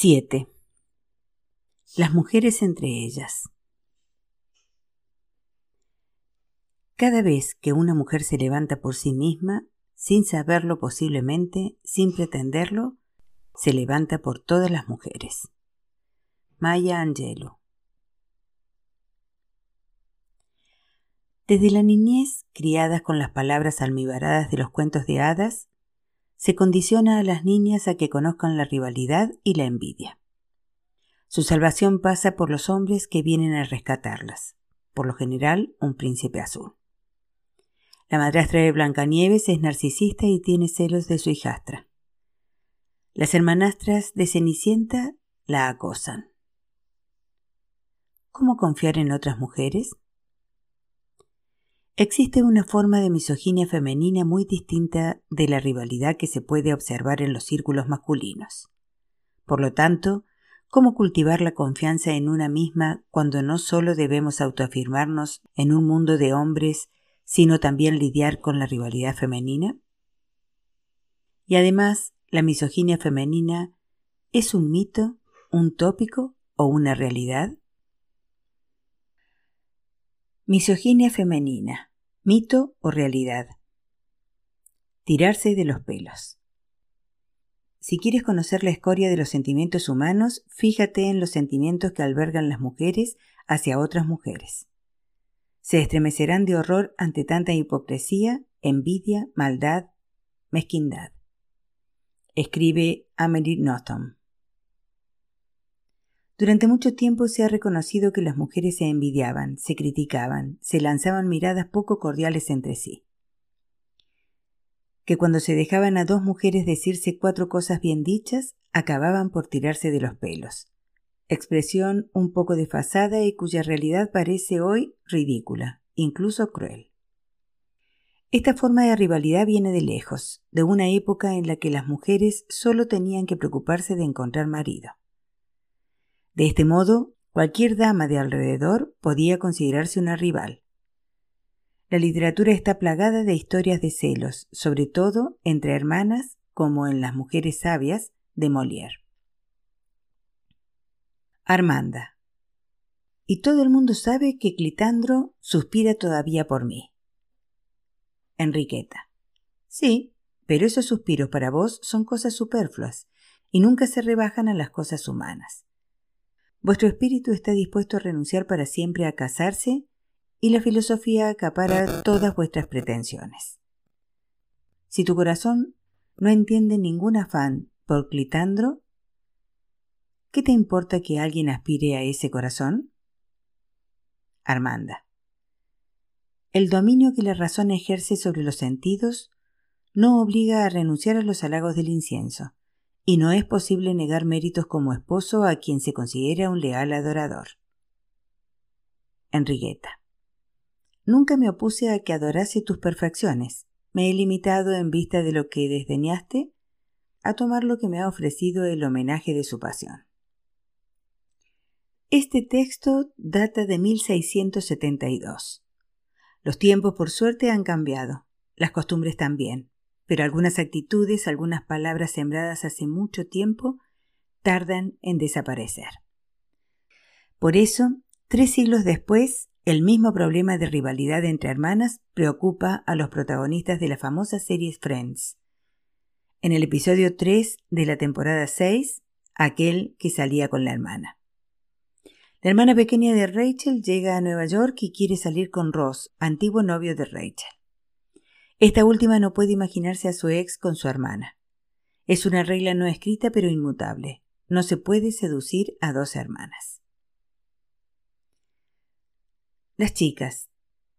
7. Las mujeres entre ellas. Cada vez que una mujer se levanta por sí misma, sin saberlo posiblemente, sin pretenderlo, se levanta por todas las mujeres. Maya Angelou. Desde la niñez, criadas con las palabras almibaradas de los cuentos de hadas, se condiciona a las niñas a que conozcan la rivalidad y la envidia. Su salvación pasa por los hombres que vienen a rescatarlas, por lo general un príncipe azul. La madrastra de Blancanieves es narcisista y tiene celos de su hijastra. Las hermanastras de Cenicienta la acosan. ¿Cómo confiar en otras mujeres? Existe una forma de misoginia femenina muy distinta de la rivalidad que se puede observar en los círculos masculinos. Por lo tanto, ¿cómo cultivar la confianza en una misma cuando no solo debemos autoafirmarnos en un mundo de hombres, sino también lidiar con la rivalidad femenina? Y además, la misoginia femenina es un mito, un tópico o una realidad? Misoginia femenina Mito o realidad. Tirarse de los pelos. Si quieres conocer la escoria de los sentimientos humanos, fíjate en los sentimientos que albergan las mujeres hacia otras mujeres. Se estremecerán de horror ante tanta hipocresía, envidia, maldad, mezquindad. Escribe Amelie Nothomb. Durante mucho tiempo se ha reconocido que las mujeres se envidiaban, se criticaban, se lanzaban miradas poco cordiales entre sí. Que cuando se dejaban a dos mujeres decirse cuatro cosas bien dichas, acababan por tirarse de los pelos. Expresión un poco desfasada y cuya realidad parece hoy ridícula, incluso cruel. Esta forma de rivalidad viene de lejos, de una época en la que las mujeres solo tenían que preocuparse de encontrar marido. De este modo, cualquier dama de alrededor podía considerarse una rival. La literatura está plagada de historias de celos, sobre todo entre hermanas, como en Las mujeres sabias de Molière. Armanda. Y todo el mundo sabe que Clitandro suspira todavía por mí. Enriqueta. Sí, pero esos suspiros para vos son cosas superfluas y nunca se rebajan a las cosas humanas. Vuestro espíritu está dispuesto a renunciar para siempre a casarse y la filosofía acapara todas vuestras pretensiones. Si tu corazón no entiende ningún afán por Clitandro, ¿qué te importa que alguien aspire a ese corazón? Armanda. El dominio que la razón ejerce sobre los sentidos no obliga a renunciar a los halagos del incienso y no es posible negar méritos como esposo a quien se considera un leal adorador. Enriqueta. Nunca me opuse a que adorase tus perfecciones. Me he limitado en vista de lo que desdeñaste a tomar lo que me ha ofrecido el homenaje de su pasión. Este texto data de 1672. Los tiempos por suerte han cambiado, las costumbres también pero algunas actitudes, algunas palabras sembradas hace mucho tiempo, tardan en desaparecer. Por eso, tres siglos después, el mismo problema de rivalidad entre hermanas preocupa a los protagonistas de la famosa serie Friends. En el episodio 3 de la temporada 6, aquel que salía con la hermana. La hermana pequeña de Rachel llega a Nueva York y quiere salir con Ross, antiguo novio de Rachel. Esta última no puede imaginarse a su ex con su hermana. Es una regla no escrita pero inmutable. No se puede seducir a dos hermanas. Las chicas,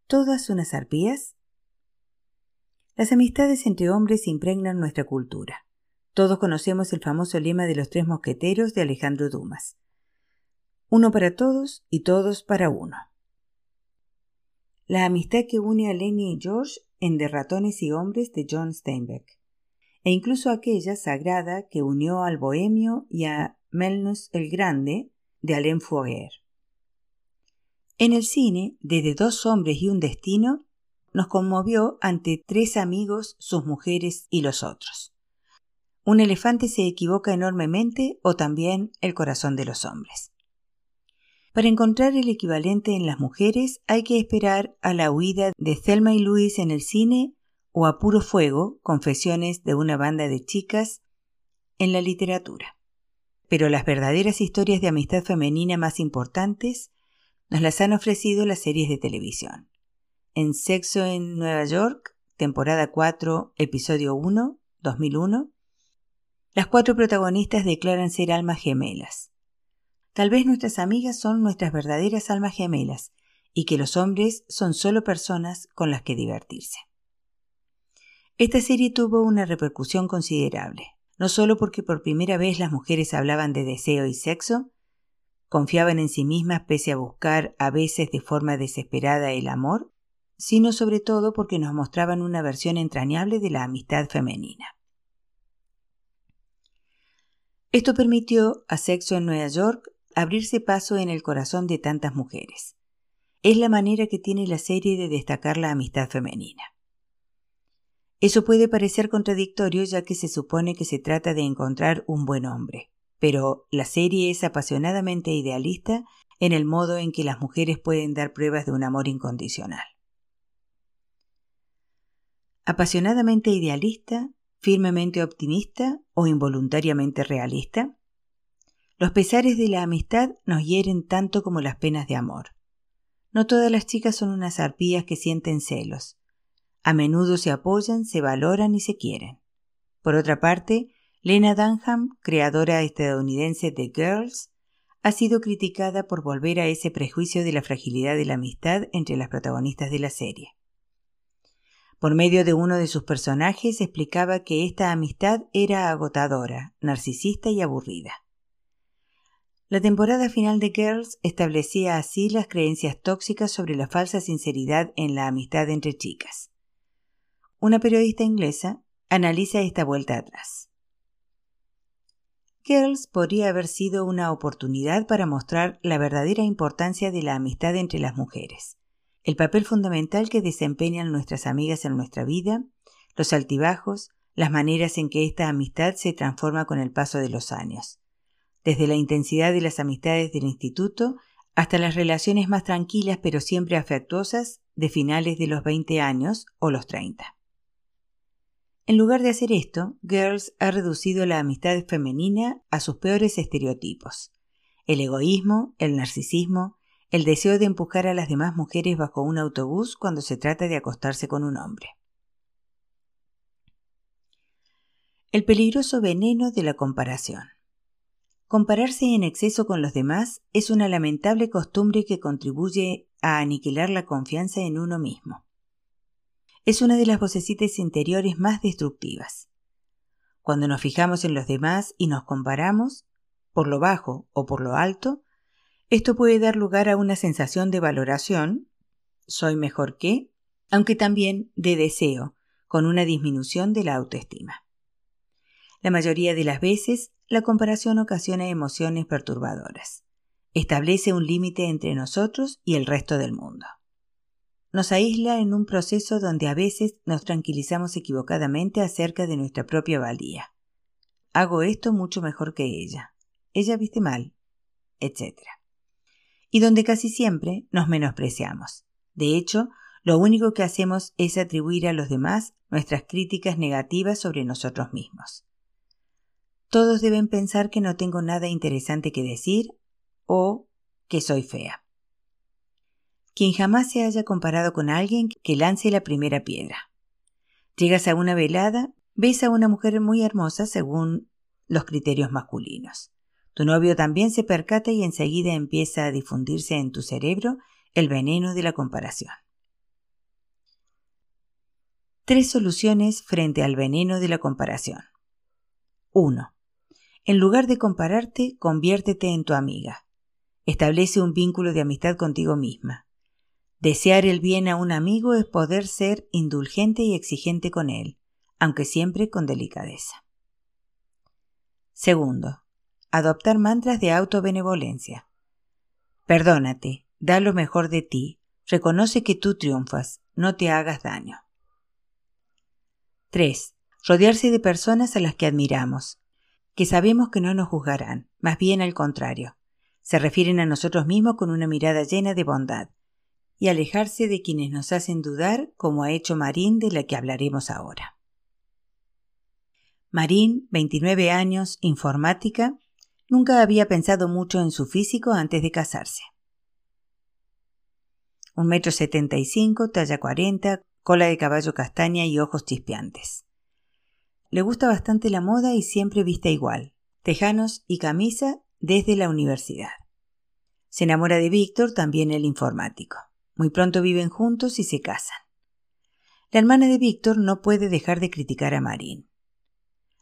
¿todas unas arpías? Las amistades entre hombres impregnan nuestra cultura. Todos conocemos el famoso lema de los tres mosqueteros de Alejandro Dumas. Uno para todos y todos para uno. La amistad que une a Lenny y George en De ratones y hombres de John Steinbeck, e incluso aquella sagrada que unió al bohemio y a Melnus el Grande de Alain Fourier. En el cine, desde Dos hombres y un destino, nos conmovió ante tres amigos, sus mujeres y los otros. un elefante se equivoca enormemente o también el corazón de los hombres. Para encontrar el equivalente en las mujeres hay que esperar a la huida de Thelma y Louise en el cine o a puro fuego, confesiones de una banda de chicas en la literatura. Pero las verdaderas historias de amistad femenina más importantes nos las han ofrecido las series de televisión. En Sexo en Nueva York, temporada 4, episodio 1, 2001, las cuatro protagonistas declaran ser almas gemelas. Tal vez nuestras amigas son nuestras verdaderas almas gemelas y que los hombres son solo personas con las que divertirse. Esta serie tuvo una repercusión considerable no solo porque por primera vez las mujeres hablaban de deseo y sexo, confiaban en sí mismas pese a buscar a veces de forma desesperada el amor, sino sobre todo porque nos mostraban una versión entrañable de la amistad femenina. Esto permitió a Sexo en Nueva York abrirse paso en el corazón de tantas mujeres. Es la manera que tiene la serie de destacar la amistad femenina. Eso puede parecer contradictorio ya que se supone que se trata de encontrar un buen hombre, pero la serie es apasionadamente idealista en el modo en que las mujeres pueden dar pruebas de un amor incondicional. Apasionadamente idealista, firmemente optimista o involuntariamente realista. Los pesares de la amistad nos hieren tanto como las penas de amor. No todas las chicas son unas arpías que sienten celos, a menudo se apoyan, se valoran y se quieren. Por otra parte, Lena Dunham, creadora estadounidense de Girls, ha sido criticada por volver a ese prejuicio de la fragilidad de la amistad entre las protagonistas de la serie. Por medio de uno de sus personajes explicaba que esta amistad era agotadora, narcisista y aburrida. La temporada final de Girls establecía así las creencias tóxicas sobre la falsa sinceridad en la amistad entre chicas. Una periodista inglesa analiza esta vuelta atrás. Girls podría haber sido una oportunidad para mostrar la verdadera importancia de la amistad entre las mujeres, el papel fundamental que desempeñan nuestras amigas en nuestra vida, los altibajos, las maneras en que esta amistad se transforma con el paso de los años, desde la intensidad de las amistades del instituto hasta las relaciones más tranquilas pero siempre afectuosas de finales de los 20 años o los 30. En lugar de hacer esto, Girls ha reducido la amistad femenina a sus peores estereotipos. El egoísmo, el narcisismo, el deseo de empujar a las demás mujeres bajo un autobús cuando se trata de acostarse con un hombre. El peligroso veneno de la comparación. Compararse en exceso con los demás es una lamentable costumbre que contribuye a aniquilar la confianza en uno mismo es una de las vocecitas interiores más destructivas. Cuando nos fijamos en los demás y nos comparamos, por lo bajo o por lo alto, esto puede dar lugar a una sensación de valoración, soy mejor que, aunque también de deseo, con una disminución de la autoestima. La mayoría de las veces, la comparación ocasiona emociones perturbadoras. Establece un límite entre nosotros y el resto del mundo nos aísla en un proceso donde a veces nos tranquilizamos equivocadamente acerca de nuestra propia valía. Hago esto mucho mejor que ella. Ella viste mal, etc. Y donde casi siempre nos menospreciamos. De hecho, lo único que hacemos es atribuir a los demás nuestras críticas negativas sobre nosotros mismos. Todos deben pensar que no tengo nada interesante que decir o que soy fea quien jamás se haya comparado con alguien que lance la primera piedra. Llegas a una velada, ves a una mujer muy hermosa según los criterios masculinos. Tu novio también se percata y enseguida empieza a difundirse en tu cerebro el veneno de la comparación. Tres soluciones frente al veneno de la comparación. 1. En lugar de compararte, conviértete en tu amiga. Establece un vínculo de amistad contigo misma. Desear el bien a un amigo es poder ser indulgente y exigente con él, aunque siempre con delicadeza. Segundo, adoptar mantras de autobenevolencia. Perdónate, da lo mejor de ti, reconoce que tú triunfas, no te hagas daño. 3. rodearse de personas a las que admiramos, que sabemos que no nos juzgarán, más bien al contrario, se refieren a nosotros mismos con una mirada llena de bondad, y alejarse de quienes nos hacen dudar, como ha hecho Marín de la que hablaremos ahora. Marín, 29 años, informática, nunca había pensado mucho en su físico antes de casarse. Un metro setenta y cinco, talla cuarenta, cola de caballo castaña y ojos chispeantes. Le gusta bastante la moda y siempre vista igual, tejanos y camisa desde la universidad. Se enamora de Víctor, también el informático. Muy pronto viven juntos y se casan. La hermana de Víctor no puede dejar de criticar a Marín.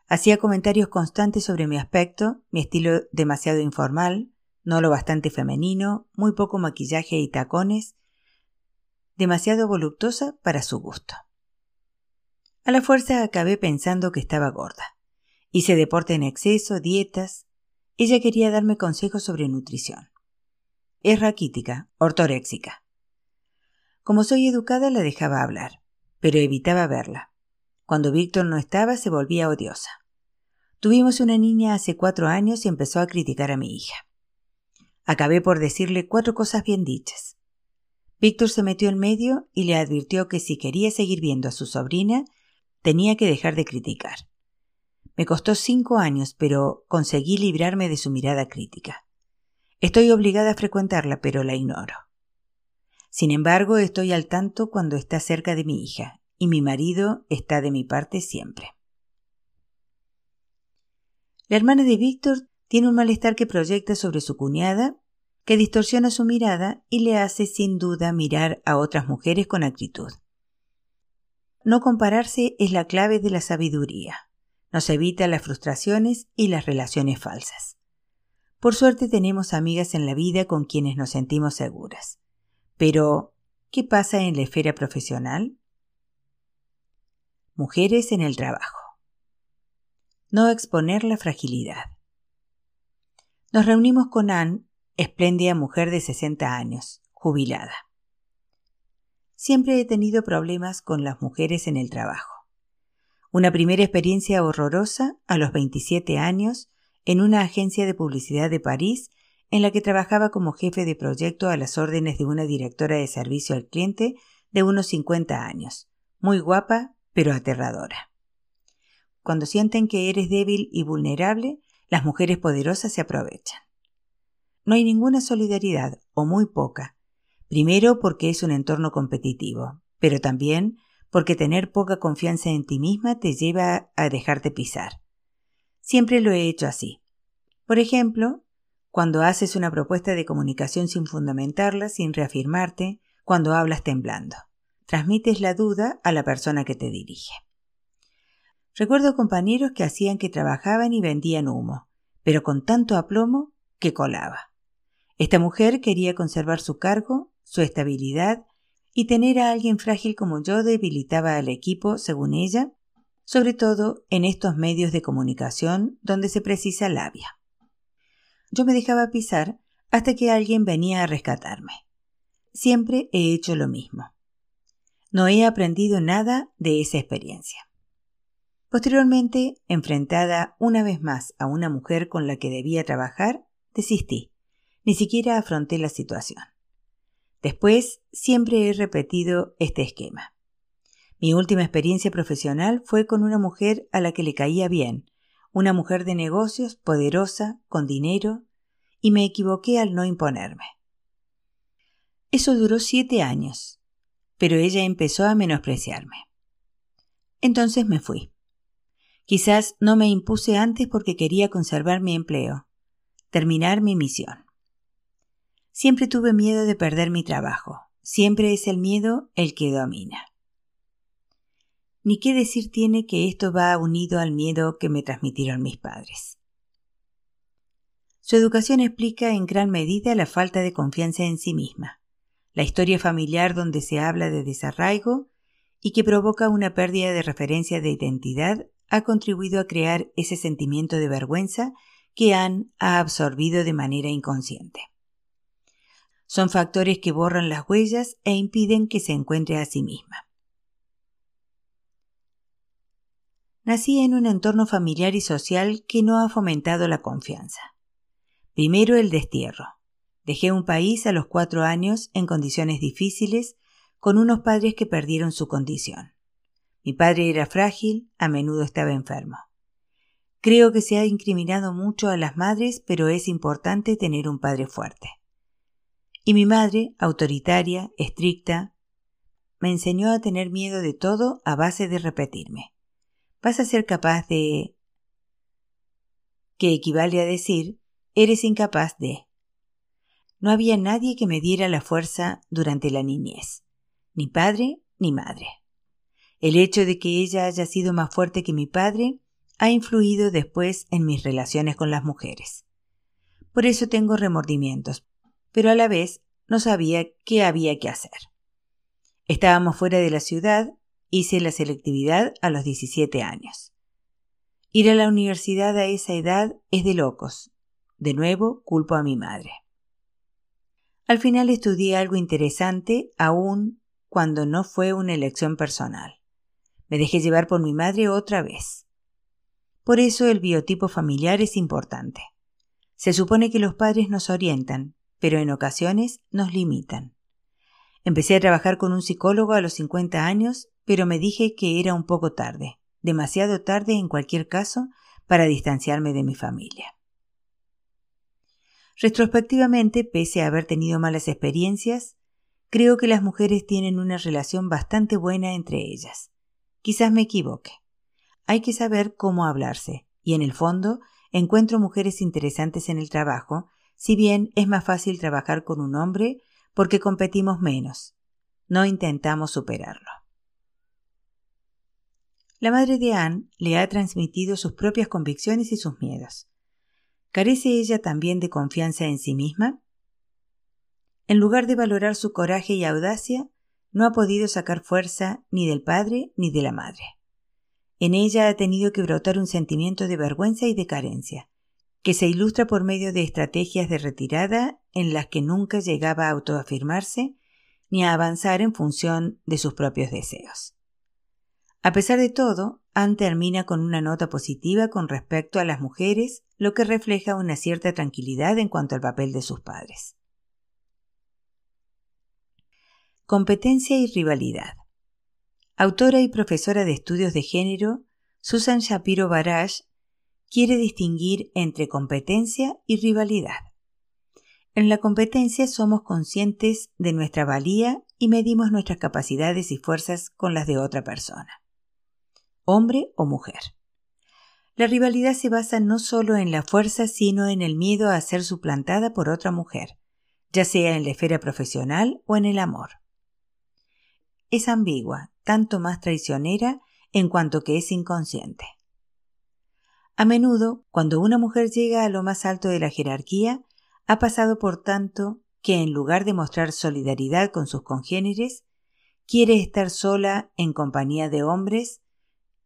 Hacía comentarios constantes sobre mi aspecto, mi estilo demasiado informal, no lo bastante femenino, muy poco maquillaje y tacones, demasiado voluptuosa para su gusto. A la fuerza acabé pensando que estaba gorda. Hice deporte en exceso, dietas. Ella quería darme consejos sobre nutrición. Es raquítica, ortoréxica. Como soy educada la dejaba hablar, pero evitaba verla. Cuando Víctor no estaba se volvía odiosa. Tuvimos una niña hace cuatro años y empezó a criticar a mi hija. Acabé por decirle cuatro cosas bien dichas. Víctor se metió en medio y le advirtió que si quería seguir viendo a su sobrina, tenía que dejar de criticar. Me costó cinco años, pero conseguí librarme de su mirada crítica. Estoy obligada a frecuentarla, pero la ignoro. Sin embargo, estoy al tanto cuando está cerca de mi hija, y mi marido está de mi parte siempre. La hermana de Víctor tiene un malestar que proyecta sobre su cuñada, que distorsiona su mirada y le hace sin duda mirar a otras mujeres con acritud. No compararse es la clave de la sabiduría. Nos evita las frustraciones y las relaciones falsas. Por suerte tenemos amigas en la vida con quienes nos sentimos seguras. Pero, ¿qué pasa en la esfera profesional? Mujeres en el trabajo. No exponer la fragilidad. Nos reunimos con Anne, espléndida mujer de 60 años, jubilada. Siempre he tenido problemas con las mujeres en el trabajo. Una primera experiencia horrorosa a los 27 años en una agencia de publicidad de París en la que trabajaba como jefe de proyecto a las órdenes de una directora de servicio al cliente de unos 50 años, muy guapa pero aterradora. Cuando sienten que eres débil y vulnerable, las mujeres poderosas se aprovechan. No hay ninguna solidaridad, o muy poca, primero porque es un entorno competitivo, pero también porque tener poca confianza en ti misma te lleva a dejarte pisar. Siempre lo he hecho así. Por ejemplo, cuando haces una propuesta de comunicación sin fundamentarla, sin reafirmarte, cuando hablas temblando. Transmites la duda a la persona que te dirige. Recuerdo compañeros que hacían que trabajaban y vendían humo, pero con tanto aplomo que colaba. Esta mujer quería conservar su cargo, su estabilidad, y tener a alguien frágil como yo debilitaba al equipo, según ella, sobre todo en estos medios de comunicación donde se precisa labia. Yo me dejaba pisar hasta que alguien venía a rescatarme. Siempre he hecho lo mismo. No he aprendido nada de esa experiencia. Posteriormente, enfrentada una vez más a una mujer con la que debía trabajar, desistí. Ni siquiera afronté la situación. Después, siempre he repetido este esquema. Mi última experiencia profesional fue con una mujer a la que le caía bien, una mujer de negocios, poderosa, con dinero, y me equivoqué al no imponerme. Eso duró siete años, pero ella empezó a menospreciarme. Entonces me fui. Quizás no me impuse antes porque quería conservar mi empleo, terminar mi misión. Siempre tuve miedo de perder mi trabajo, siempre es el miedo el que domina. Ni qué decir tiene que esto va unido al miedo que me transmitieron mis padres. Su educación explica en gran medida la falta de confianza en sí misma, la historia familiar donde se habla de desarraigo y que provoca una pérdida de referencia de identidad ha contribuido a crear ese sentimiento de vergüenza que Anne ha absorbido de manera inconsciente. Son factores que borran las huellas e impiden que se encuentre a sí misma. Nací en un entorno familiar y social que no ha fomentado la confianza. Primero el destierro. Dejé un país a los cuatro años en condiciones difíciles con unos padres que perdieron su condición. Mi padre era frágil, a menudo estaba enfermo. Creo que se ha incriminado mucho a las madres, pero es importante tener un padre fuerte. Y mi madre, autoritaria, estricta, me enseñó a tener miedo de todo a base de repetirme. Vas a ser capaz de... que equivale a decir, eres incapaz de... No había nadie que me diera la fuerza durante la niñez, ni padre ni madre. El hecho de que ella haya sido más fuerte que mi padre ha influido después en mis relaciones con las mujeres. Por eso tengo remordimientos, pero a la vez no sabía qué había que hacer. Estábamos fuera de la ciudad, hice la selectividad a los 17 años. Ir a la universidad a esa edad es de locos. De nuevo, culpo a mi madre. Al final estudié algo interesante, aún cuando no fue una elección personal. Me dejé llevar por mi madre otra vez. Por eso el biotipo familiar es importante. Se supone que los padres nos orientan, pero en ocasiones nos limitan. Empecé a trabajar con un psicólogo a los 50 años, pero me dije que era un poco tarde, demasiado tarde en cualquier caso, para distanciarme de mi familia. Retrospectivamente, pese a haber tenido malas experiencias, creo que las mujeres tienen una relación bastante buena entre ellas. Quizás me equivoque. Hay que saber cómo hablarse, y en el fondo encuentro mujeres interesantes en el trabajo, si bien es más fácil trabajar con un hombre porque competimos menos. No intentamos superarlo. La madre de Anne le ha transmitido sus propias convicciones y sus miedos. ¿Carece ella también de confianza en sí misma? En lugar de valorar su coraje y audacia, no ha podido sacar fuerza ni del padre ni de la madre. En ella ha tenido que brotar un sentimiento de vergüenza y de carencia, que se ilustra por medio de estrategias de retirada en las que nunca llegaba a autoafirmarse ni a avanzar en función de sus propios deseos. A pesar de todo, Anne termina con una nota positiva con respecto a las mujeres, lo que refleja una cierta tranquilidad en cuanto al papel de sus padres. Competencia y rivalidad. Autora y profesora de estudios de género, Susan Shapiro Barash quiere distinguir entre competencia y rivalidad. En la competencia somos conscientes de nuestra valía y medimos nuestras capacidades y fuerzas con las de otra persona, hombre o mujer. La rivalidad se basa no solo en la fuerza, sino en el miedo a ser suplantada por otra mujer, ya sea en la esfera profesional o en el amor es ambigua, tanto más traicionera en cuanto que es inconsciente. A menudo, cuando una mujer llega a lo más alto de la jerarquía, ha pasado por tanto que en lugar de mostrar solidaridad con sus congéneres, quiere estar sola en compañía de hombres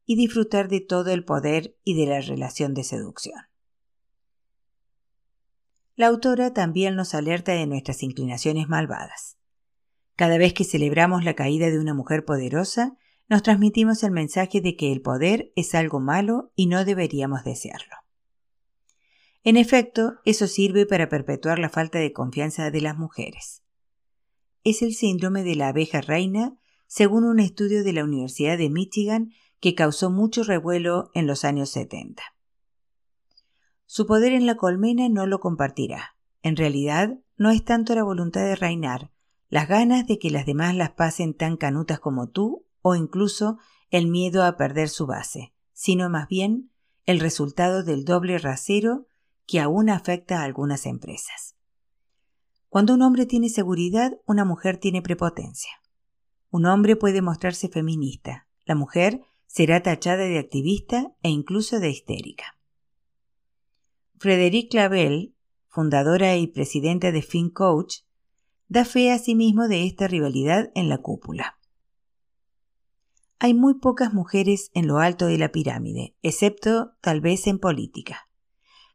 y disfrutar de todo el poder y de la relación de seducción. La autora también nos alerta de nuestras inclinaciones malvadas. Cada vez que celebramos la caída de una mujer poderosa, nos transmitimos el mensaje de que el poder es algo malo y no deberíamos desearlo. En efecto, eso sirve para perpetuar la falta de confianza de las mujeres. Es el síndrome de la abeja reina, según un estudio de la Universidad de Michigan que causó mucho revuelo en los años 70. Su poder en la colmena no lo compartirá. En realidad, no es tanto la voluntad de reinar, las ganas de que las demás las pasen tan canutas como tú, o incluso el miedo a perder su base, sino más bien el resultado del doble rasero que aún afecta a algunas empresas. Cuando un hombre tiene seguridad, una mujer tiene prepotencia. Un hombre puede mostrarse feminista, la mujer será tachada de activista e incluso de histérica. Frederic Clavel, fundadora y presidenta de FinCoach, da fe a sí mismo de esta rivalidad en la cúpula. Hay muy pocas mujeres en lo alto de la pirámide, excepto tal vez en política.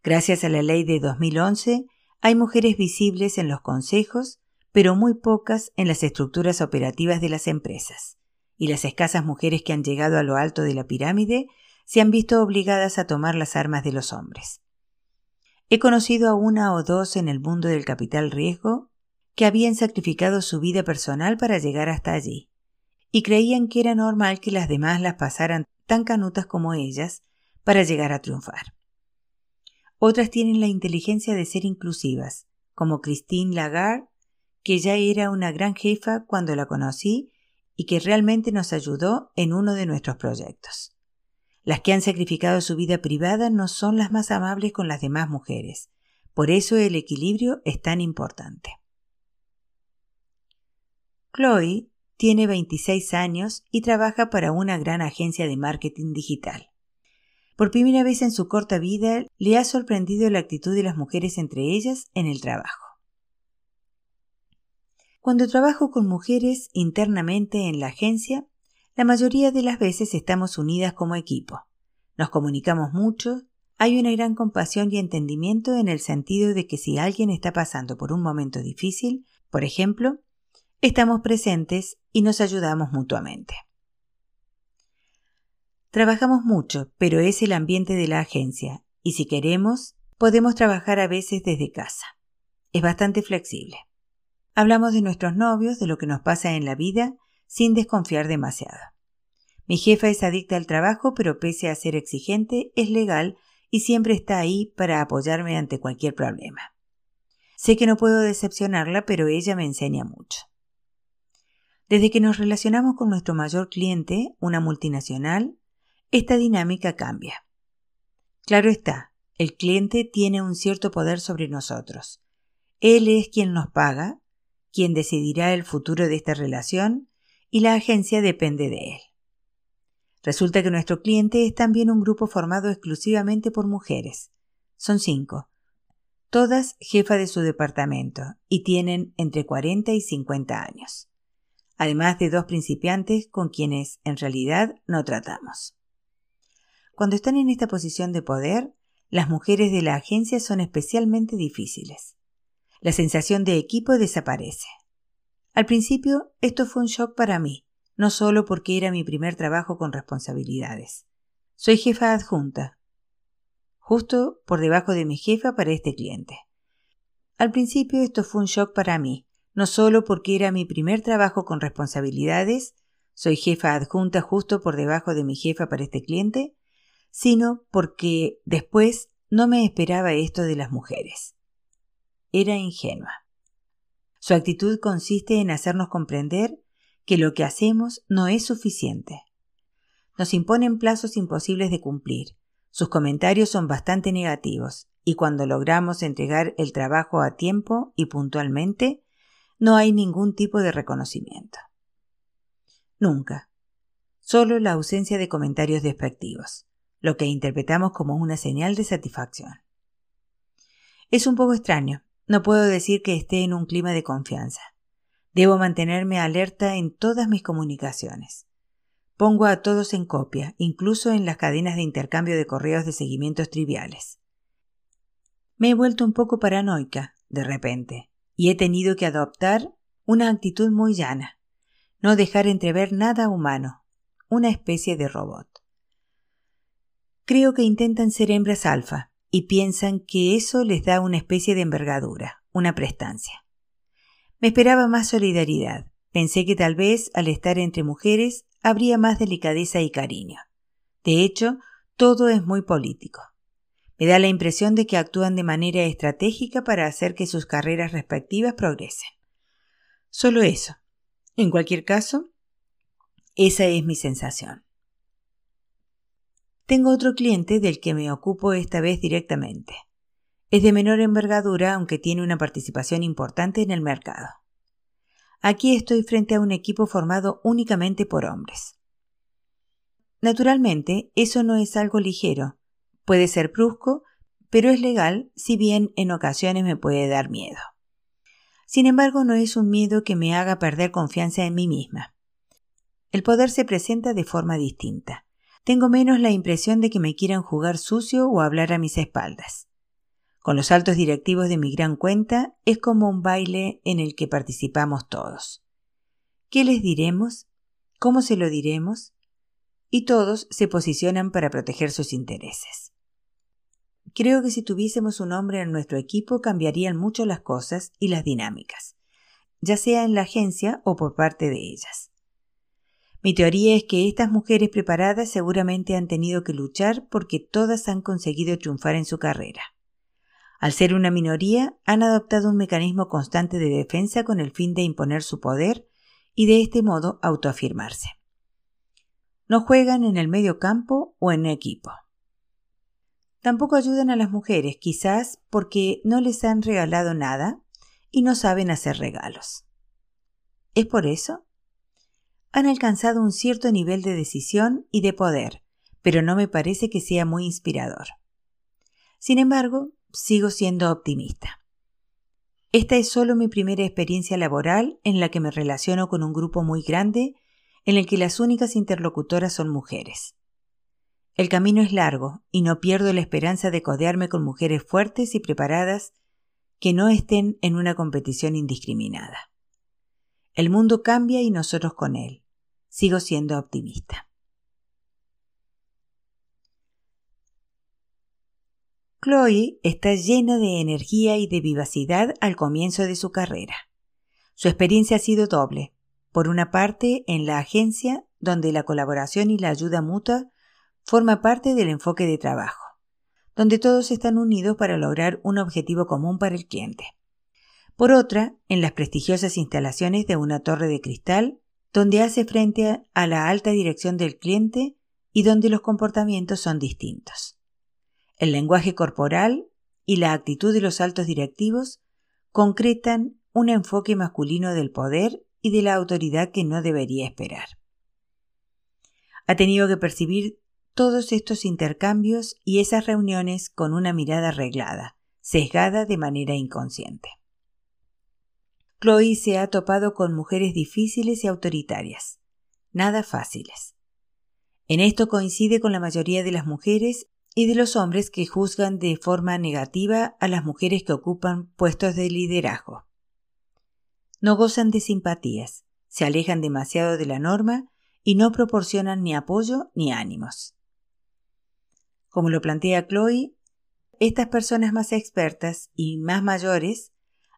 Gracias a la ley de 2011, hay mujeres visibles en los consejos, pero muy pocas en las estructuras operativas de las empresas, y las escasas mujeres que han llegado a lo alto de la pirámide se han visto obligadas a tomar las armas de los hombres. He conocido a una o dos en el mundo del capital riesgo que habían sacrificado su vida personal para llegar hasta allí, y creían que era normal que las demás las pasaran tan canutas como ellas para llegar a triunfar. Otras tienen la inteligencia de ser inclusivas, como Christine Lagarde, que ya era una gran jefa cuando la conocí y que realmente nos ayudó en uno de nuestros proyectos. Las que han sacrificado su vida privada no son las más amables con las demás mujeres. Por eso el equilibrio es tan importante. Chloe tiene 26 años y trabaja para una gran agencia de marketing digital. Por primera vez en su corta vida le ha sorprendido la actitud de las mujeres entre ellas en el trabajo. Cuando trabajo con mujeres internamente en la agencia, la mayoría de las veces estamos unidas como equipo. Nos comunicamos mucho, hay una gran compasión y entendimiento en el sentido de que si alguien está pasando por un momento difícil, por ejemplo, estamos presentes y nos ayudamos mutuamente. Trabajamos mucho, pero es el ambiente de la agencia, y si queremos, podemos trabajar a veces desde casa. Es bastante flexible. Hablamos de nuestros novios, de lo que nos pasa en la vida, sin desconfiar demasiado. Mi jefa es adicta al trabajo, pero pese a ser exigente, es legal y siempre está ahí para apoyarme ante cualquier problema. Sé que no puedo decepcionarla, pero ella me enseña mucho. Desde que nos relacionamos con nuestro mayor cliente, una multinacional, esta dinámica cambia. Claro está, el cliente tiene un cierto poder sobre nosotros. Él es quien nos paga, quien decidirá el futuro de esta relación, y la agencia depende de él. Resulta que nuestro cliente es también un grupo formado exclusivamente por mujeres. Son cinco. Todas jefa de su departamento y tienen entre 40 y 50 años. Además de dos principiantes con quienes en realidad no tratamos. Cuando están en esta posición de poder, las mujeres de la agencia son especialmente difíciles. La sensación de equipo desaparece. Al principio esto fue un shock para mí, no solo porque era mi primer trabajo con responsabilidades. Soy jefa adjunta, justo por debajo de mi jefa para este cliente. Al principio esto fue un shock para mí, no solo porque era mi primer trabajo con responsabilidades, soy jefa adjunta justo por debajo de mi jefa para este cliente, sino porque después no me esperaba esto de las mujeres. Era ingenua. Su actitud consiste en hacernos comprender que lo que hacemos no es suficiente. Nos imponen plazos imposibles de cumplir. Sus comentarios son bastante negativos y cuando logramos entregar el trabajo a tiempo y puntualmente, no hay ningún tipo de reconocimiento. Nunca. Solo la ausencia de comentarios despectivos, lo que interpretamos como una señal de satisfacción. Es un poco extraño. No puedo decir que esté en un clima de confianza. Debo mantenerme alerta en todas mis comunicaciones. Pongo a todos en copia, incluso en las cadenas de intercambio de correos de seguimientos triviales. Me he vuelto un poco paranoica, de repente, y he tenido que adoptar una actitud muy llana, no dejar entrever nada humano, una especie de robot. Creo que intentan ser hembras alfa y piensan que eso les da una especie de envergadura, una prestancia. Me esperaba más solidaridad. Pensé que tal vez, al estar entre mujeres, habría más delicadeza y cariño. De hecho, todo es muy político. Me da la impresión de que actúan de manera estratégica para hacer que sus carreras respectivas progresen. Solo eso. En cualquier caso, esa es mi sensación. Tengo otro cliente del que me ocupo esta vez directamente. Es de menor envergadura, aunque tiene una participación importante en el mercado. Aquí estoy frente a un equipo formado únicamente por hombres. Naturalmente, eso no es algo ligero. Puede ser brusco, pero es legal, si bien en ocasiones me puede dar miedo. Sin embargo, no es un miedo que me haga perder confianza en mí misma. El poder se presenta de forma distinta. Tengo menos la impresión de que me quieran jugar sucio o hablar a mis espaldas. Con los altos directivos de mi gran cuenta es como un baile en el que participamos todos. ¿Qué les diremos? ¿Cómo se lo diremos? y todos se posicionan para proteger sus intereses. Creo que si tuviésemos un hombre en nuestro equipo cambiarían mucho las cosas y las dinámicas, ya sea en la agencia o por parte de ellas. Mi teoría es que estas mujeres preparadas seguramente han tenido que luchar porque todas han conseguido triunfar en su carrera. Al ser una minoría, han adoptado un mecanismo constante de defensa con el fin de imponer su poder y de este modo autoafirmarse. No juegan en el medio campo o en equipo. Tampoco ayudan a las mujeres, quizás porque no les han regalado nada y no saben hacer regalos. ¿Es por eso? Han alcanzado un cierto nivel de decisión y de poder, pero no me parece que sea muy inspirador. Sin embargo, sigo siendo optimista. Esta es solo mi primera experiencia laboral en la que me relaciono con un grupo muy grande en el que las únicas interlocutoras son mujeres. El camino es largo y no pierdo la esperanza de codearme con mujeres fuertes y preparadas que no estén en una competición indiscriminada. El mundo cambia y nosotros con él. Sigo siendo optimista. Chloe está llena de energía y de vivacidad al comienzo de su carrera. Su experiencia ha sido doble. Por una parte, en la agencia, donde la colaboración y la ayuda mutua forma parte del enfoque de trabajo, donde todos están unidos para lograr un objetivo común para el cliente. Por otra, en las prestigiosas instalaciones de una torre de cristal, donde hace frente a la alta dirección del cliente y donde los comportamientos son distintos. El lenguaje corporal y la actitud de los altos directivos concretan un enfoque masculino del poder y de la autoridad que no debería esperar. Ha tenido que percibir todos estos intercambios y esas reuniones con una mirada arreglada, sesgada de manera inconsciente. Chloe se ha topado con mujeres difíciles y autoritarias, nada fáciles. En esto coincide con la mayoría de las mujeres y de los hombres que juzgan de forma negativa a las mujeres que ocupan puestos de liderazgo. No gozan de simpatías, se alejan demasiado de la norma y no proporcionan ni apoyo ni ánimos. Como lo plantea Chloe, estas personas más expertas y más mayores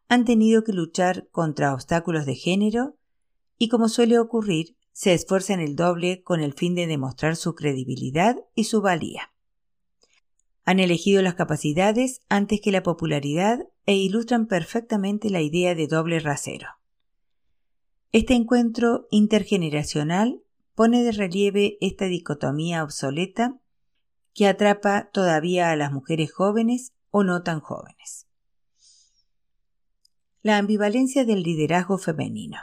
han tenido que luchar contra obstáculos de género y, como suele ocurrir, se esfuerzan el doble con el fin de demostrar su credibilidad y su valía. Han elegido las capacidades antes que la popularidad e ilustran perfectamente la idea de doble rasero. Este encuentro intergeneracional pone de relieve esta dicotomía obsoleta que atrapa todavía a las mujeres jóvenes o no tan jóvenes. La ambivalencia del liderazgo femenino.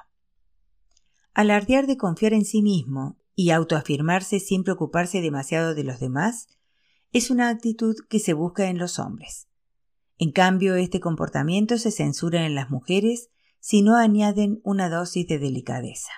Alardear de confiar en sí mismo y autoafirmarse sin preocuparse demasiado de los demás es una actitud que se busca en los hombres. En cambio, este comportamiento se censura en las mujeres si no añaden una dosis de delicadeza.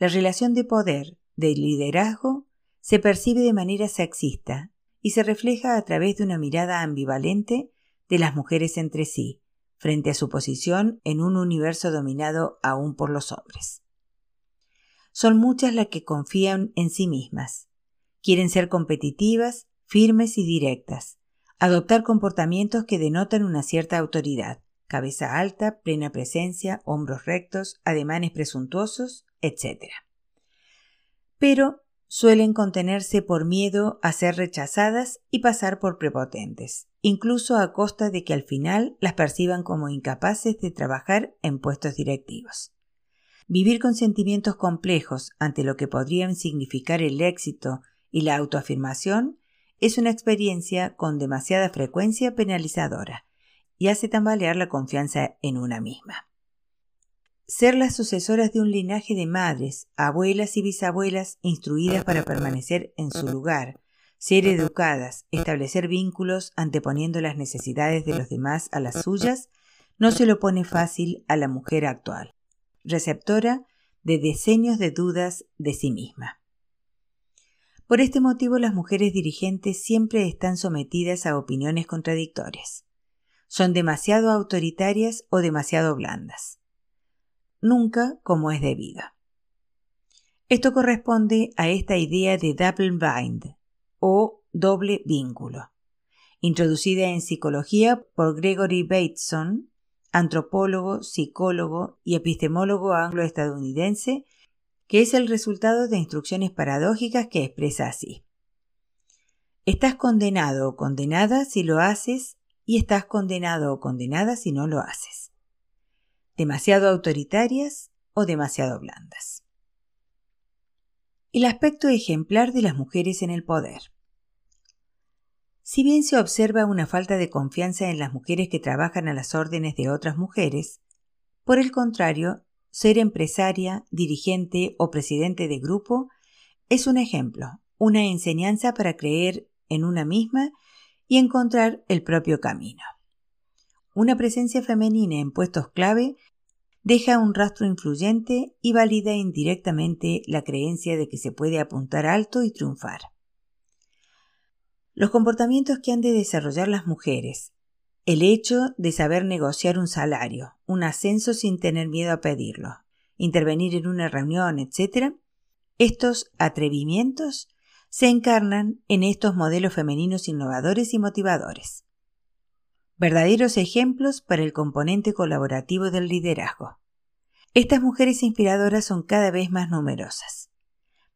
La relación de poder, de liderazgo, se percibe de manera sexista y se refleja a través de una mirada ambivalente de las mujeres entre sí, frente a su posición en un universo dominado aún por los hombres. Son muchas las que confían en sí mismas. Quieren ser competitivas, firmes y directas, adoptar comportamientos que denotan una cierta autoridad, cabeza alta, plena presencia, hombros rectos, ademanes presuntuosos, etc. Pero suelen contenerse por miedo a ser rechazadas y pasar por prepotentes, incluso a costa de que al final las perciban como incapaces de trabajar en puestos directivos. Vivir con sentimientos complejos ante lo que podrían significar el éxito y la autoafirmación es una experiencia con demasiada frecuencia penalizadora y hace tambalear la confianza en una misma ser las sucesoras de un linaje de madres, abuelas y bisabuelas instruidas para permanecer en su lugar, ser educadas, establecer vínculos anteponiendo las necesidades de los demás a las suyas, no se lo pone fácil a la mujer actual, receptora de diseños de dudas de sí misma. Por este motivo las mujeres dirigentes siempre están sometidas a opiniones contradictorias. Son demasiado autoritarias o demasiado blandas nunca como es debido. Esto corresponde a esta idea de double bind o doble vínculo, introducida en psicología por Gregory Bateson, antropólogo, psicólogo y epistemólogo anglo-estadounidense, que es el resultado de instrucciones paradójicas que expresa así. Estás condenado o condenada si lo haces y estás condenado o condenada si no lo haces. Demasiado autoritarias o demasiado blandas. El aspecto ejemplar de las mujeres en el poder. Si bien se observa una falta de confianza en las mujeres que trabajan a las órdenes de otras mujeres, por el contrario, ser empresaria, dirigente o presidente de grupo es un ejemplo, una enseñanza para creer en una misma y encontrar el propio camino. Una presencia femenina en puestos clave deja un rastro influyente y valida indirectamente la creencia de que se puede apuntar alto y triunfar. Los comportamientos que han de desarrollar las mujeres, el hecho de saber negociar un salario, un ascenso sin tener miedo a pedirlo, intervenir en una reunión, etc., estos atrevimientos se encarnan en estos modelos femeninos innovadores y motivadores. Verdaderos ejemplos para el componente colaborativo del liderazgo. Estas mujeres inspiradoras son cada vez más numerosas.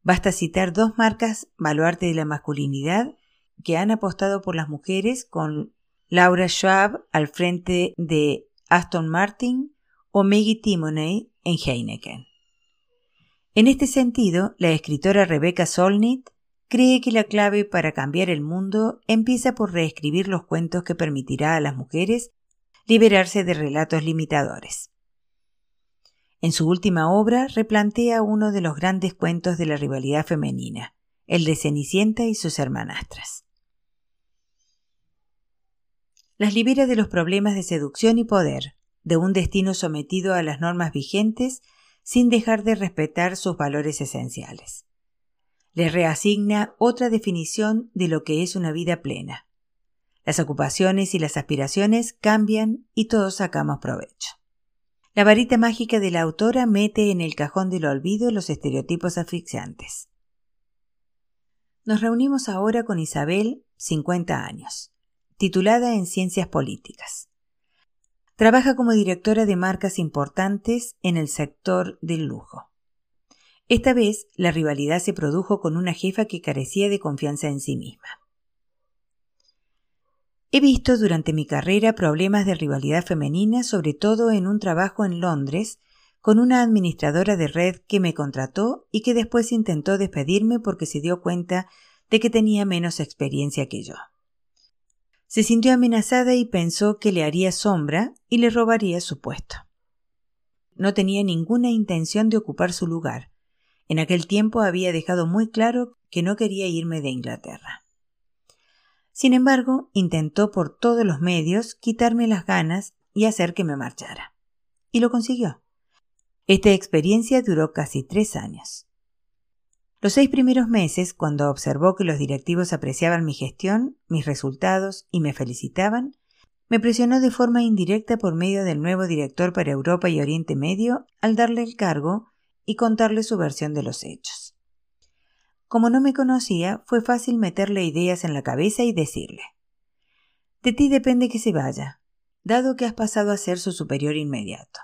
Basta citar dos marcas baluarte de la masculinidad que han apostado por las mujeres con Laura Schwab al frente de Aston Martin o Maggie Timoney en Heineken. En este sentido, la escritora Rebecca Solnit cree que la clave para cambiar el mundo empieza por reescribir los cuentos que permitirá a las mujeres liberarse de relatos limitadores. En su última obra replantea uno de los grandes cuentos de la rivalidad femenina, el de Cenicienta y sus hermanastras. Las libera de los problemas de seducción y poder, de un destino sometido a las normas vigentes sin dejar de respetar sus valores esenciales le reasigna otra definición de lo que es una vida plena. Las ocupaciones y las aspiraciones cambian y todos sacamos provecho. La varita mágica de la autora mete en el cajón del olvido los estereotipos asfixiantes. Nos reunimos ahora con Isabel, 50 años, titulada en Ciencias Políticas. Trabaja como directora de marcas importantes en el sector del lujo. Esta vez la rivalidad se produjo con una jefa que carecía de confianza en sí misma. He visto durante mi carrera problemas de rivalidad femenina, sobre todo en un trabajo en Londres, con una administradora de red que me contrató y que después intentó despedirme porque se dio cuenta de que tenía menos experiencia que yo. Se sintió amenazada y pensó que le haría sombra y le robaría su puesto. No tenía ninguna intención de ocupar su lugar, en aquel tiempo había dejado muy claro que no quería irme de Inglaterra. Sin embargo, intentó por todos los medios quitarme las ganas y hacer que me marchara. Y lo consiguió. Esta experiencia duró casi tres años. Los seis primeros meses, cuando observó que los directivos apreciaban mi gestión, mis resultados y me felicitaban, me presionó de forma indirecta por medio del nuevo director para Europa y Oriente Medio al darle el cargo y contarle su versión de los hechos. Como no me conocía, fue fácil meterle ideas en la cabeza y decirle De ti depende que se vaya, dado que has pasado a ser su superior inmediato,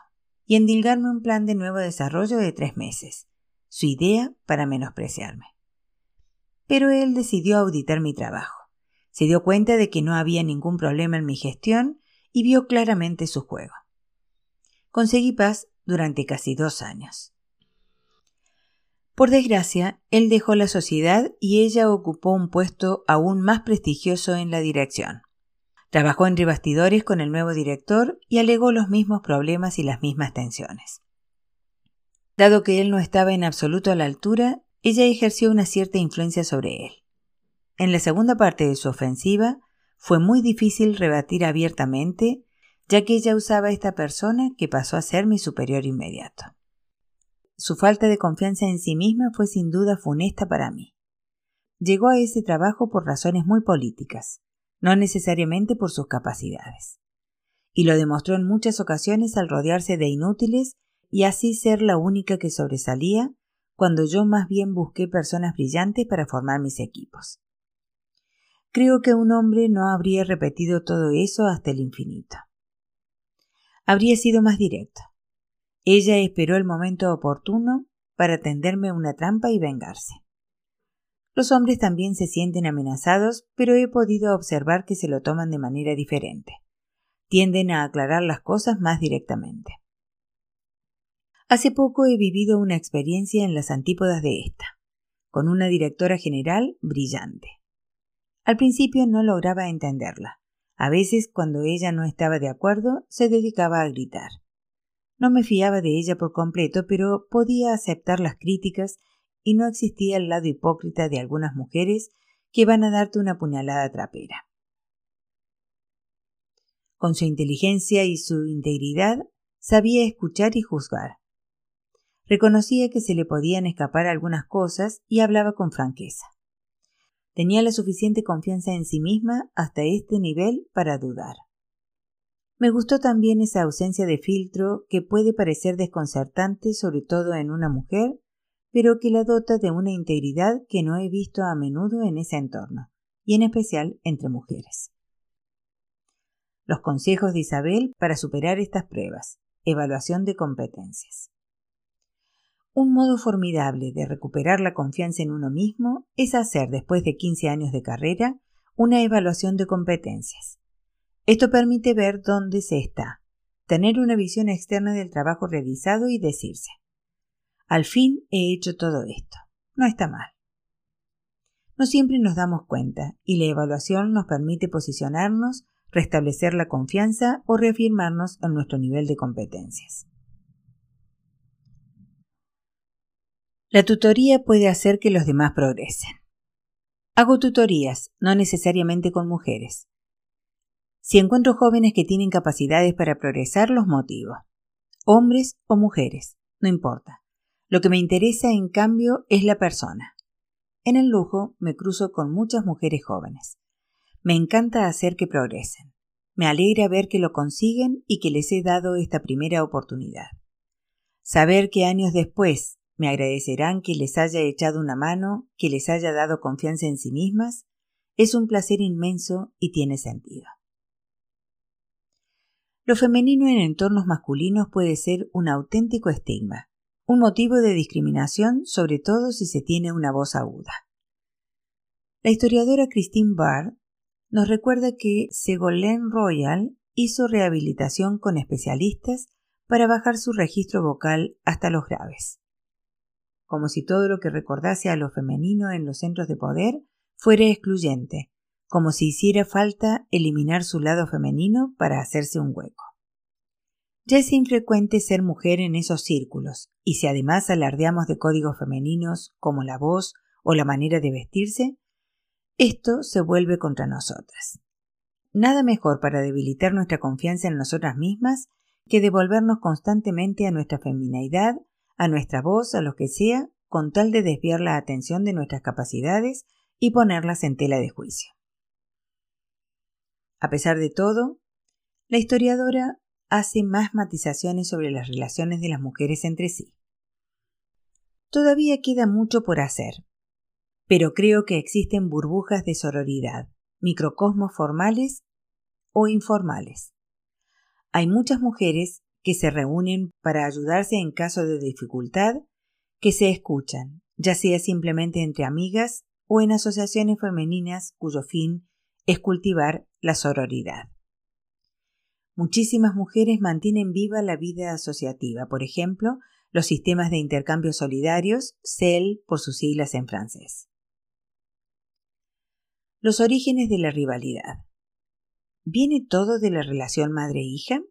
y endilgarme un plan de nuevo desarrollo de tres meses, su idea para menospreciarme. Pero él decidió auditar mi trabajo. Se dio cuenta de que no había ningún problema en mi gestión y vio claramente su juego. Conseguí paz durante casi dos años. Por desgracia, él dejó la sociedad y ella ocupó un puesto aún más prestigioso en la dirección. Trabajó en bastidores con el nuevo director y alegó los mismos problemas y las mismas tensiones. Dado que él no estaba en absoluto a la altura, ella ejerció una cierta influencia sobre él. En la segunda parte de su ofensiva, fue muy difícil rebatir abiertamente, ya que ella usaba esta persona que pasó a ser mi superior inmediato. Su falta de confianza en sí misma fue sin duda funesta para mí. Llegó a ese trabajo por razones muy políticas, no necesariamente por sus capacidades. Y lo demostró en muchas ocasiones al rodearse de inútiles y así ser la única que sobresalía cuando yo más bien busqué personas brillantes para formar mis equipos. Creo que un hombre no habría repetido todo eso hasta el infinito. Habría sido más directo. Ella esperó el momento oportuno para tenderme una trampa y vengarse. Los hombres también se sienten amenazados, pero he podido observar que se lo toman de manera diferente. Tienden a aclarar las cosas más directamente. Hace poco he vivido una experiencia en las antípodas de esta, con una directora general brillante. Al principio no lograba entenderla. A veces, cuando ella no estaba de acuerdo, se dedicaba a gritar. No me fiaba de ella por completo, pero podía aceptar las críticas y no existía el lado hipócrita de algunas mujeres que van a darte una puñalada trapera. Con su inteligencia y su integridad sabía escuchar y juzgar. Reconocía que se le podían escapar algunas cosas y hablaba con franqueza. Tenía la suficiente confianza en sí misma hasta este nivel para dudar. Me gustó también esa ausencia de filtro que puede parecer desconcertante sobre todo en una mujer pero que la dota de una integridad que no he visto a menudo en ese entorno, y en especial entre mujeres. Los consejos de Isabel para superar estas pruebas. Evaluación de competencias. Un modo formidable de recuperar la confianza en uno mismo es hacer, después de 15 años de carrera, una evaluación de competencias. Esto permite ver dónde se está, tener una visión externa del trabajo realizado y decirse, al fin he hecho todo esto. No está mal. No siempre nos damos cuenta y la evaluación nos permite posicionarnos, restablecer la confianza o reafirmarnos en nuestro nivel de competencias. La tutoría puede hacer que los demás progresen. Hago tutorías, no necesariamente con mujeres. Si encuentro jóvenes que tienen capacidades para progresar, los motivo. Hombres o mujeres, no importa. Lo que me interesa, en cambio, es la persona. En el lujo me cruzo con muchas mujeres jóvenes. Me encanta hacer que progresen. Me alegra ver que lo consiguen y que les he dado esta primera oportunidad. Saber que años después me agradecerán que les haya echado una mano, que les haya dado confianza en sí mismas, es un placer inmenso y tiene sentido. Lo femenino en entornos masculinos puede ser un auténtico estigma un motivo de discriminación, sobre todo si se tiene una voz aguda. La historiadora Christine Barr nos recuerda que Ségolène Royal hizo rehabilitación con especialistas para bajar su registro vocal hasta los graves. Como si todo lo que recordase a lo femenino en los centros de poder fuera excluyente, como si hiciera falta eliminar su lado femenino para hacerse un hueco. Ya es infrecuente ser mujer en esos círculos, y si además alardeamos de códigos femeninos como la voz o la manera de vestirse, esto se vuelve contra nosotras. Nada mejor para debilitar nuestra confianza en nosotras mismas que devolvernos constantemente a nuestra feminidad, a nuestra voz, a lo que sea, con tal de desviar la atención de nuestras capacidades y ponerlas en tela de juicio. A pesar de todo, la historiadora hace más matizaciones sobre las relaciones de las mujeres entre sí. Todavía queda mucho por hacer, pero creo que existen burbujas de sororidad, microcosmos formales o informales. Hay muchas mujeres que se reúnen para ayudarse en caso de dificultad, que se escuchan, ya sea simplemente entre amigas o en asociaciones femeninas cuyo fin es cultivar la sororidad. Muchísimas mujeres mantienen viva la vida asociativa, por ejemplo, los sistemas de intercambio solidarios, CEL por sus siglas en francés. Los orígenes de la rivalidad. ¿Viene todo de la relación madre-hija?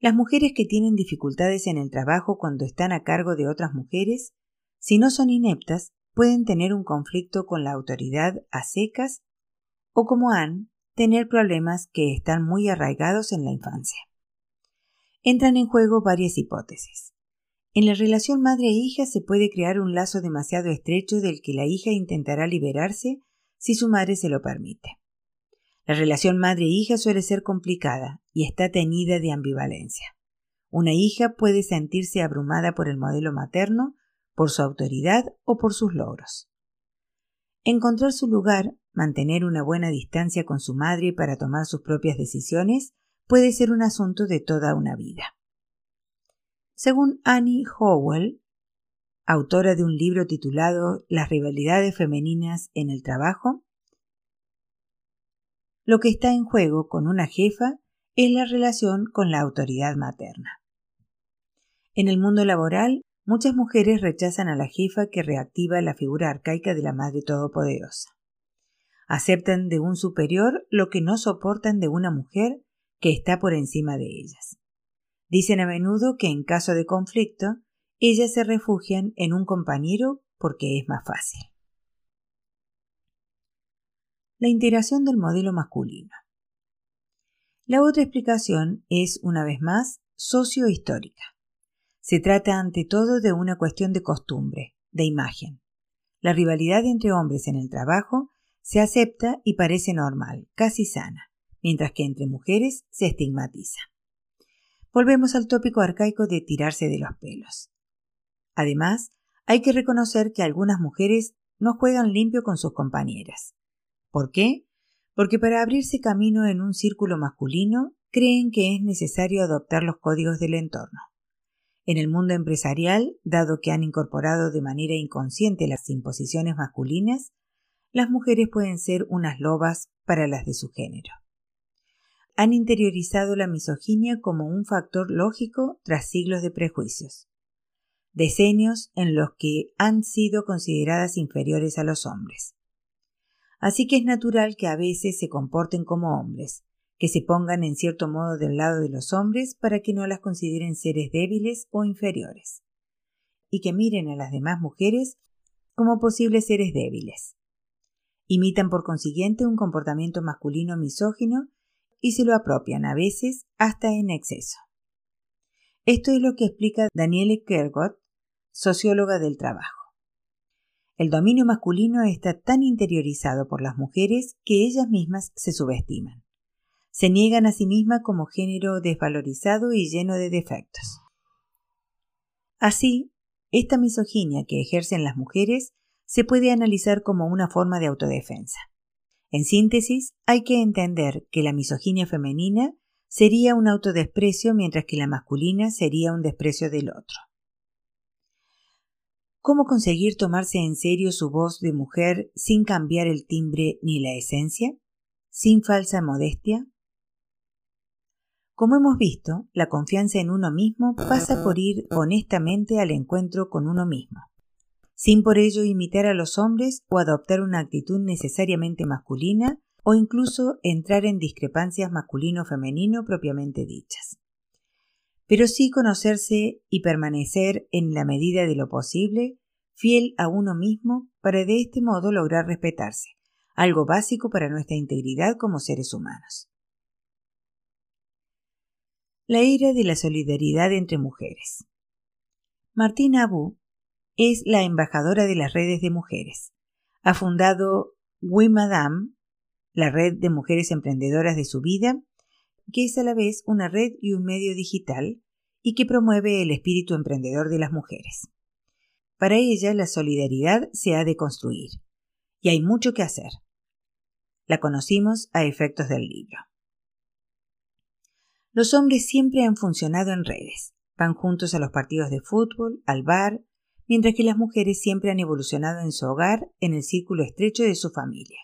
Las mujeres que tienen dificultades en el trabajo cuando están a cargo de otras mujeres, si no son ineptas, pueden tener un conflicto con la autoridad a secas o como han tener problemas que están muy arraigados en la infancia. Entran en juego varias hipótesis. En la relación madre-hija se puede crear un lazo demasiado estrecho del que la hija intentará liberarse si su madre se lo permite. La relación madre-hija suele ser complicada y está teñida de ambivalencia. Una hija puede sentirse abrumada por el modelo materno por su autoridad o por sus logros. Encontrar su lugar, mantener una buena distancia con su madre para tomar sus propias decisiones, puede ser un asunto de toda una vida. Según Annie Howell, autora de un libro titulado Las rivalidades femeninas en el trabajo, lo que está en juego con una jefa es la relación con la autoridad materna. En el mundo laboral, muchas mujeres rechazan a la jefa que reactiva la figura arcaica de la Madre Todopoderosa. Aceptan de un superior lo que no soportan de una mujer que está por encima de ellas. Dicen a menudo que en caso de conflicto, ellas se refugian en un compañero porque es más fácil. La integración del modelo masculino. La otra explicación es, una vez más, sociohistórica. Se trata ante todo de una cuestión de costumbre, de imagen. La rivalidad entre hombres en el trabajo se acepta y parece normal, casi sana, mientras que entre mujeres se estigmatiza. Volvemos al tópico arcaico de tirarse de los pelos. Además, hay que reconocer que algunas mujeres no juegan limpio con sus compañeras. ¿Por qué? Porque para abrirse camino en un círculo masculino creen que es necesario adoptar los códigos del entorno. En el mundo empresarial, dado que han incorporado de manera inconsciente las imposiciones masculinas, las mujeres pueden ser unas lobas para las de su género. Han interiorizado la misoginia como un factor lógico tras siglos de prejuicios decenios en los que han sido consideradas inferiores a los hombres. Así que es natural que a veces se comporten como hombres, que se pongan en cierto modo del lado de los hombres para que no las consideren seres débiles o inferiores, y que miren a las demás mujeres como posibles seres débiles. Imitan por consiguiente un comportamiento masculino misógino y se lo apropian a veces hasta en exceso. Esto es lo que explica Daniele Kergot socióloga del trabajo. El dominio masculino está tan interiorizado por las mujeres que ellas mismas se subestiman. Se niegan a sí mismas como género desvalorizado y lleno de defectos. Así, esta misoginia que ejercen las mujeres se puede analizar como una forma de autodefensa. En síntesis, hay que entender que la misoginia femenina sería un autodesprecio mientras que la masculina sería un desprecio del otro. ¿Cómo conseguir tomarse en serio su voz de mujer sin cambiar el timbre ni la esencia? ¿Sin falsa modestia? Como hemos visto, la confianza en uno mismo pasa por ir honestamente al encuentro con uno mismo, sin por ello imitar a los hombres o adoptar una actitud necesariamente masculina o incluso entrar en discrepancias masculino-femenino propiamente dichas pero sí conocerse y permanecer en la medida de lo posible fiel a uno mismo para de este modo lograr respetarse, algo básico para nuestra integridad como seres humanos. La ira de la solidaridad entre mujeres. Martina Abu es la embajadora de las redes de mujeres. Ha fundado We Madame, la red de mujeres emprendedoras de su vida, que es a la vez una red y un medio digital y que promueve el espíritu emprendedor de las mujeres. Para ella la solidaridad se ha de construir, y hay mucho que hacer. La conocimos a efectos del libro. Los hombres siempre han funcionado en redes, van juntos a los partidos de fútbol, al bar, mientras que las mujeres siempre han evolucionado en su hogar, en el círculo estrecho de su familia.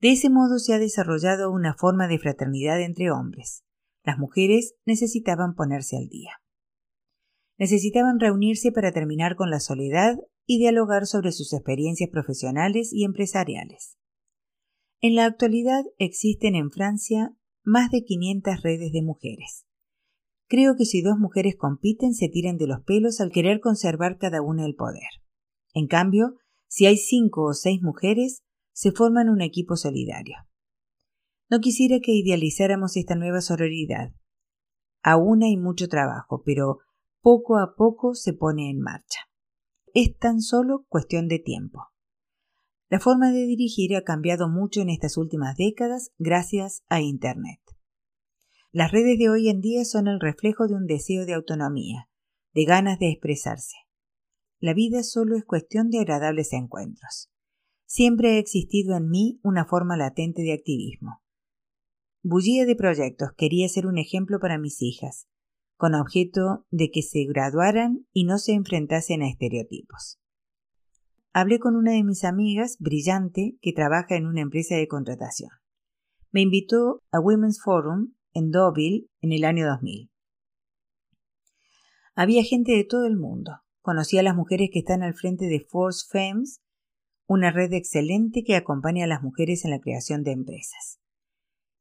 De ese modo se ha desarrollado una forma de fraternidad entre hombres. Las mujeres necesitaban ponerse al día. Necesitaban reunirse para terminar con la soledad y dialogar sobre sus experiencias profesionales y empresariales. En la actualidad existen en Francia más de 500 redes de mujeres. Creo que si dos mujeres compiten se tiran de los pelos al querer conservar cada una el poder. En cambio, si hay cinco o seis mujeres, se forman un equipo solidario. No quisiera que idealizáramos esta nueva sororidad. Aún hay mucho trabajo, pero poco a poco se pone en marcha. Es tan solo cuestión de tiempo. La forma de dirigir ha cambiado mucho en estas últimas décadas gracias a Internet. Las redes de hoy en día son el reflejo de un deseo de autonomía, de ganas de expresarse. la vida solo es cuestión de agradables encuentros. Siempre ha existido en mí una forma latente de activismo. Bullía de proyectos, quería ser un ejemplo para mis hijas, con objeto de que se graduaran y no se enfrentasen a estereotipos. Hablé con una de mis amigas, brillante, que trabaja en una empresa de contratación. Me invitó a Women's Forum en Deauville en el año 2000. Había gente de todo el mundo. Conocí a las mujeres que están al frente de Force Femmes, una red excelente que acompaña a las mujeres en la creación de empresas.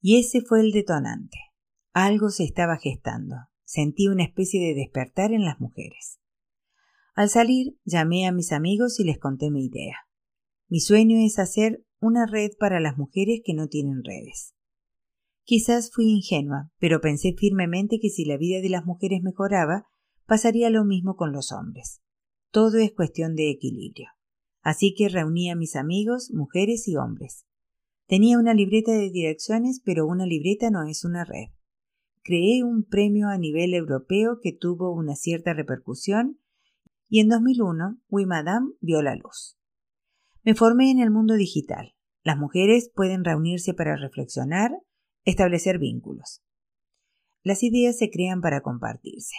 Y ese fue el detonante. Algo se estaba gestando. Sentí una especie de despertar en las mujeres. Al salir, llamé a mis amigos y les conté mi idea. Mi sueño es hacer una red para las mujeres que no tienen redes. Quizás fui ingenua, pero pensé firmemente que si la vida de las mujeres mejoraba, pasaría lo mismo con los hombres. Todo es cuestión de equilibrio. Así que reuní a mis amigos, mujeres y hombres. Tenía una libreta de direcciones, pero una libreta no es una red. Creé un premio a nivel europeo que tuvo una cierta repercusión y en 2001 Wimadam vio la luz. Me formé en el mundo digital. Las mujeres pueden reunirse para reflexionar, establecer vínculos. Las ideas se crean para compartirse.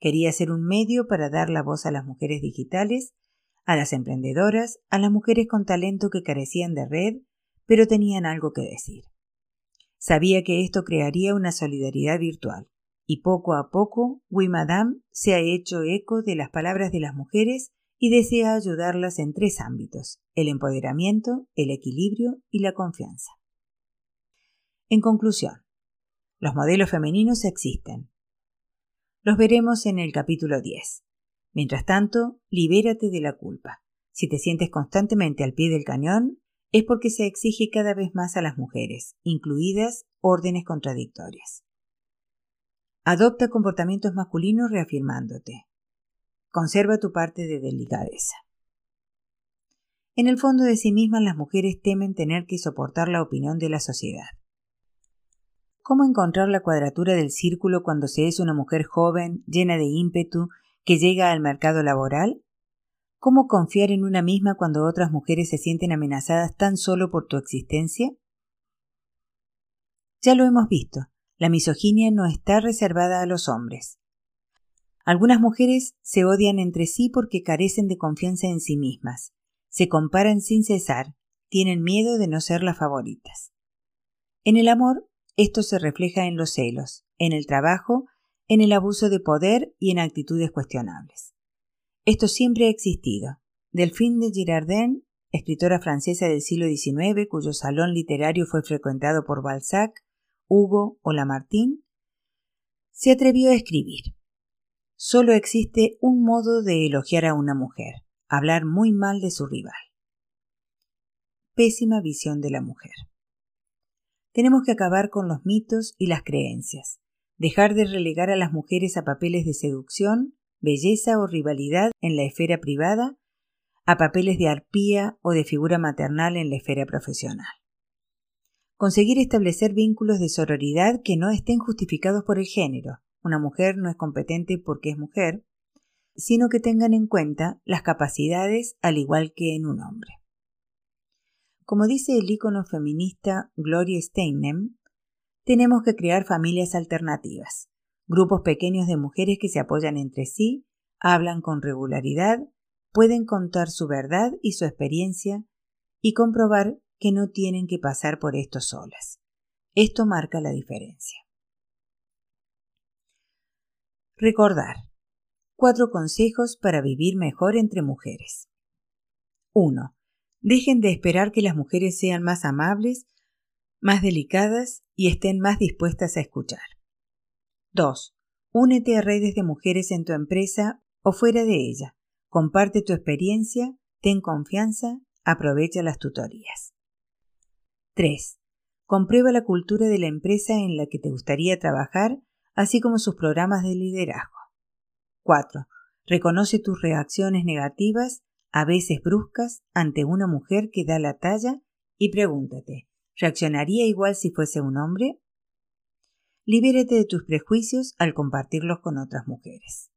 Quería ser un medio para dar la voz a las mujeres digitales, a las emprendedoras, a las mujeres con talento que carecían de red pero tenían algo que decir. Sabía que esto crearía una solidaridad virtual, y poco a poco Wimadam se ha hecho eco de las palabras de las mujeres y desea ayudarlas en tres ámbitos el empoderamiento, el equilibrio y la confianza. En conclusión, los modelos femeninos existen. Los veremos en el capítulo 10. Mientras tanto, libérate de la culpa. Si te sientes constantemente al pie del cañón, es porque se exige cada vez más a las mujeres, incluidas órdenes contradictorias. Adopta comportamientos masculinos reafirmándote. Conserva tu parte de delicadeza. En el fondo de sí mismas las mujeres temen tener que soportar la opinión de la sociedad. ¿Cómo encontrar la cuadratura del círculo cuando se es una mujer joven, llena de ímpetu, que llega al mercado laboral? ¿Cómo confiar en una misma cuando otras mujeres se sienten amenazadas tan solo por tu existencia? Ya lo hemos visto, la misoginia no está reservada a los hombres. Algunas mujeres se odian entre sí porque carecen de confianza en sí mismas, se comparan sin cesar, tienen miedo de no ser las favoritas. En el amor, esto se refleja en los celos, en el trabajo, en el abuso de poder y en actitudes cuestionables. Esto siempre ha existido. Delphine de Girardin, escritora francesa del siglo XIX, cuyo salón literario fue frecuentado por Balzac, Hugo o Lamartine, se atrevió a escribir. Solo existe un modo de elogiar a una mujer, hablar muy mal de su rival. Pésima visión de la mujer. Tenemos que acabar con los mitos y las creencias, dejar de relegar a las mujeres a papeles de seducción, belleza o rivalidad en la esfera privada a papeles de arpía o de figura maternal en la esfera profesional. Conseguir establecer vínculos de sororidad que no estén justificados por el género. Una mujer no es competente porque es mujer, sino que tengan en cuenta las capacidades al igual que en un hombre. Como dice el ícono feminista Gloria Steinem, tenemos que crear familias alternativas, Grupos pequeños de mujeres que se apoyan entre sí, hablan con regularidad, pueden contar su verdad y su experiencia y comprobar que no tienen que pasar por esto solas. Esto marca la diferencia. Recordar. Cuatro consejos para vivir mejor entre mujeres. 1. Dejen de esperar que las mujeres sean más amables, más delicadas y estén más dispuestas a escuchar. 2. Únete a redes de mujeres en tu empresa o fuera de ella. Comparte tu experiencia, ten confianza, aprovecha las tutorías. 3. Comprueba la cultura de la empresa en la que te gustaría trabajar, así como sus programas de liderazgo. 4. Reconoce tus reacciones negativas, a veces bruscas, ante una mujer que da la talla y pregúntate, ¿reaccionaría igual si fuese un hombre? Libérate de tus prejuicios al compartirlos con otras mujeres.